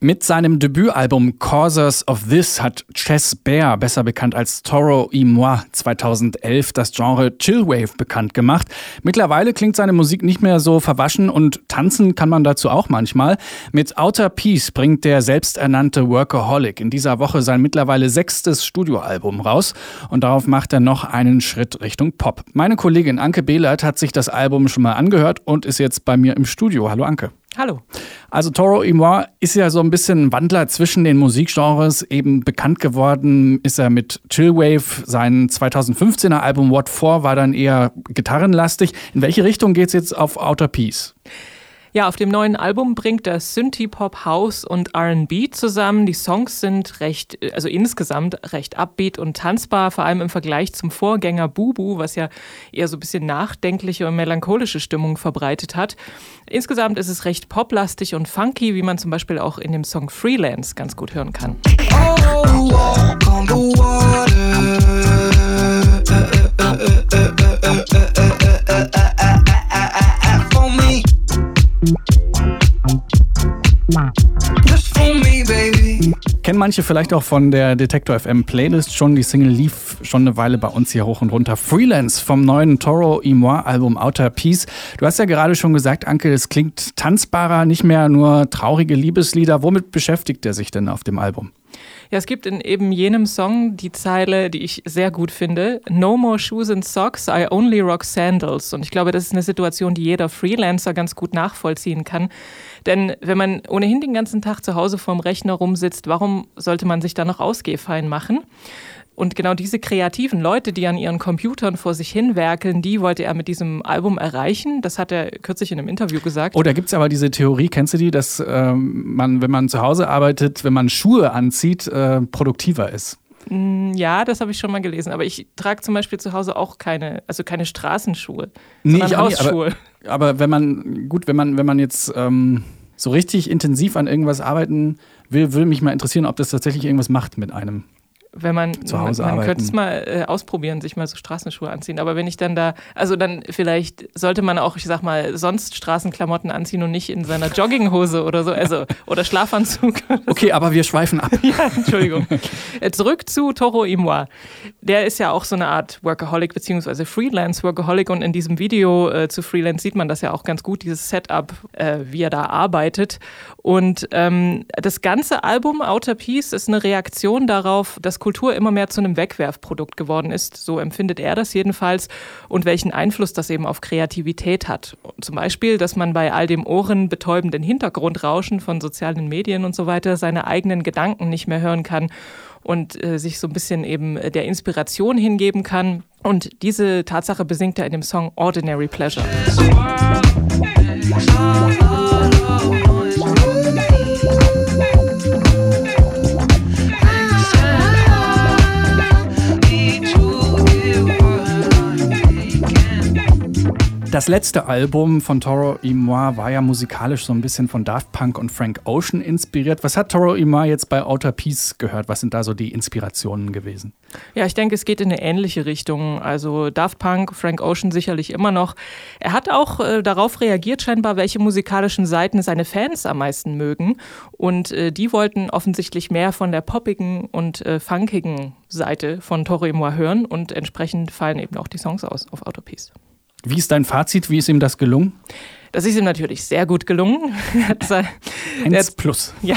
Mit seinem Debütalbum Causers of This hat Chess Bear, besser bekannt als Toro y Moi, 2011 das Genre Chillwave bekannt gemacht. Mittlerweile klingt seine Musik nicht mehr so verwaschen und tanzen kann man dazu auch manchmal. Mit Outer Peace bringt der selbsternannte Workaholic in dieser Woche sein mittlerweile sechstes Studioalbum raus und darauf macht er noch einen Schritt Richtung Pop. Meine Kollegin Anke Behlert hat sich das Album schon mal angehört und ist jetzt bei mir im Studio. Hallo Anke. Hallo. Also Toro y Moi ist ja so ein bisschen ein Wandler zwischen den Musikgenres. Eben bekannt geworden ist er mit Chillwave. Sein 2015er Album What For war dann eher gitarrenlastig. In welche Richtung geht es jetzt auf Outer Peace? Ja, auf dem neuen Album bringt er Synthie-Pop, House und R&B zusammen. Die Songs sind recht, also insgesamt recht upbeat und tanzbar, vor allem im Vergleich zum Vorgänger Bubu, was ja eher so ein bisschen nachdenkliche und melancholische Stimmung verbreitet hat. Insgesamt ist es recht poplastig und funky, wie man zum Beispiel auch in dem Song Freelance ganz gut hören kann. Oh, Kennen manche vielleicht auch von der Detektor FM Playlist schon. Die Single lief schon eine Weile bei uns hier hoch und runter. Freelance vom neuen Toro y Album Outer Peace. Du hast ja gerade schon gesagt, Anke, es klingt tanzbarer, nicht mehr nur traurige Liebeslieder. Womit beschäftigt er sich denn auf dem Album? Ja, es gibt in eben jenem Song die Zeile, die ich sehr gut finde. No more shoes and socks, I only rock sandals. Und ich glaube, das ist eine Situation, die jeder Freelancer ganz gut nachvollziehen kann. Denn wenn man ohnehin den ganzen Tag zu Hause vorm Rechner rumsitzt, warum sollte man sich da noch Ausgehfein machen? Und genau diese kreativen Leute, die an ihren Computern vor sich hinwerkeln, die wollte er mit diesem Album erreichen. Das hat er kürzlich in einem Interview gesagt. Oh, da gibt es aber diese Theorie, kennst du die, dass ähm, man, wenn man zu Hause arbeitet, wenn man Schuhe anzieht, äh, produktiver ist? Mm, ja, das habe ich schon mal gelesen. Aber ich trage zum Beispiel zu Hause auch keine, also keine Straßenschuhe, nee, sondern Hausschuhe. Aber, aber, wenn man, gut, wenn man, wenn man jetzt ähm, so richtig intensiv an irgendwas arbeiten will, würde mich mal interessieren, ob das tatsächlich irgendwas macht mit einem wenn man, zu Hause man, man könnte es mal äh, ausprobieren, sich mal so Straßenschuhe anziehen. Aber wenn ich dann da, also dann vielleicht sollte man auch, ich sag mal, sonst Straßenklamotten anziehen und nicht in seiner Jogginghose oder so, also oder Schlafanzug. okay, aber wir schweifen ab. ja, Entschuldigung. Äh, zurück zu Toro Imoa. Der ist ja auch so eine Art Workaholic beziehungsweise Freelance Workaholic und in diesem Video äh, zu Freelance sieht man das ja auch ganz gut, dieses Setup, äh, wie er da arbeitet. Und ähm, das ganze Album Outer Peace ist eine Reaktion darauf, dass Kultur immer mehr zu einem Wegwerfprodukt geworden ist. So empfindet er das jedenfalls und welchen Einfluss das eben auf Kreativität hat. Zum Beispiel, dass man bei all dem ohrenbetäubenden Hintergrundrauschen von sozialen Medien und so weiter seine eigenen Gedanken nicht mehr hören kann und äh, sich so ein bisschen eben der Inspiration hingeben kann. Und diese Tatsache besingt er in dem Song Ordinary Pleasure. Das letzte Album von Toro y Moi war ja musikalisch so ein bisschen von Daft Punk und Frank Ocean inspiriert. Was hat Toro y Moi jetzt bei Outer Peace gehört? Was sind da so die Inspirationen gewesen? Ja, ich denke, es geht in eine ähnliche Richtung. Also Daft Punk, Frank Ocean sicherlich immer noch. Er hat auch äh, darauf reagiert, scheinbar, welche musikalischen Seiten seine Fans am meisten mögen. Und äh, die wollten offensichtlich mehr von der poppigen und äh, funkigen Seite von Toro y Moi hören. Und entsprechend fallen eben auch die Songs aus auf Outer Peace. Wie ist dein Fazit? Wie ist ihm das gelungen? Das ist ihm natürlich sehr gut gelungen. Eins plus. Ja.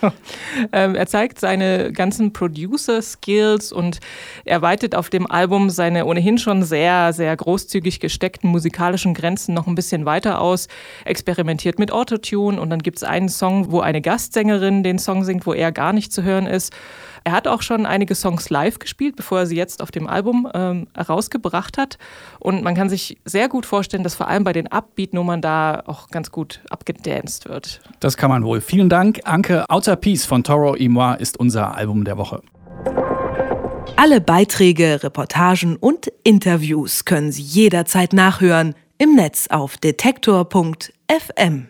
Ähm, er zeigt seine ganzen Producer-Skills und er weitet auf dem Album seine ohnehin schon sehr, sehr großzügig gesteckten musikalischen Grenzen noch ein bisschen weiter aus, experimentiert mit Autotune und dann gibt es einen Song, wo eine Gastsängerin den Song singt, wo er gar nicht zu hören ist. Er hat auch schon einige Songs live gespielt, bevor er sie jetzt auf dem Album ähm, herausgebracht hat. Und man kann sich sehr gut vorstellen, dass vor allem bei den Upbeat-Nummern da auch ganz gut abgedanced wird. Das kann man wohl. Vielen Dank. Anke Outer Peace von Toro Imoa ist unser Album der Woche. Alle Beiträge, Reportagen und Interviews können Sie jederzeit nachhören im Netz auf detektor.fm.